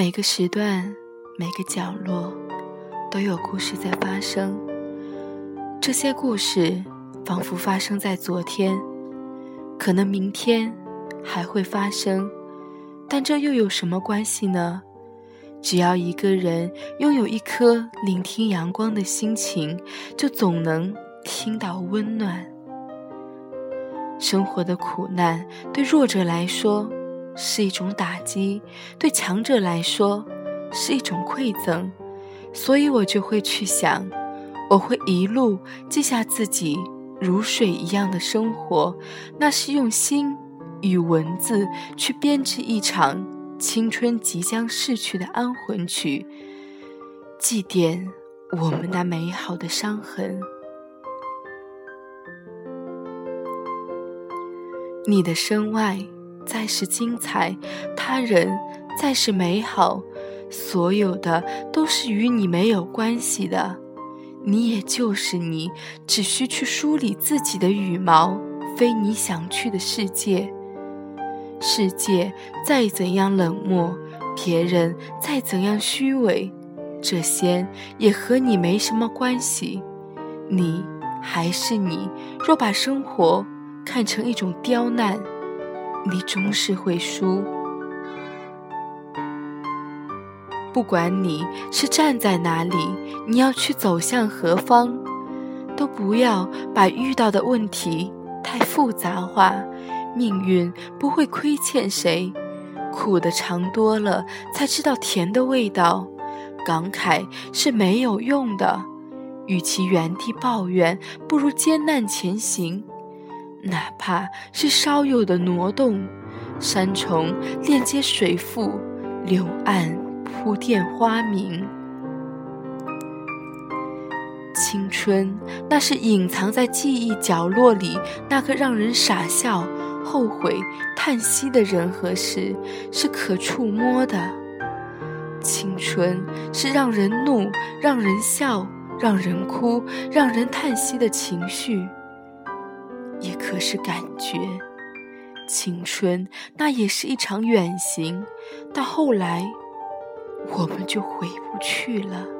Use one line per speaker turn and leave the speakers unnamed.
每个时段，每个角落，都有故事在发生。这些故事仿佛发生在昨天，可能明天还会发生，但这又有什么关系呢？只要一个人拥有一颗聆听阳光的心情，就总能听到温暖。生活的苦难对弱者来说是一种打击，对强者来说是一种馈赠，所以我就会去想，我会一路记下自己如水一样的生活，那是用心与文字去编织一场。青春即将逝去的安魂曲，祭奠我们那美好的伤痕。你的身外再是精彩，他人再是美好，所有的都是与你没有关系的。你也就是你，只需去梳理自己的羽毛，飞你想去的世界。世界再怎样冷漠，别人再怎样虚伪，这些也和你没什么关系。你还是你。若把生活看成一种刁难，你终是会输。不管你是站在哪里，你要去走向何方，都不要把遇到的问题太复杂化。命运不会亏欠谁，苦的尝多了才知道甜的味道。感慨是没有用的，与其原地抱怨，不如艰难前行。哪怕是稍有的挪动，山重链接水复，柳暗铺垫花明。青春，那是隐藏在记忆角落里那个让人傻笑。后悔、叹息的人和事是可触摸的，青春是让人怒、让人笑、让人哭、让人叹息的情绪，也可是感觉。青春那也是一场远行，到后来，我们就回不去了。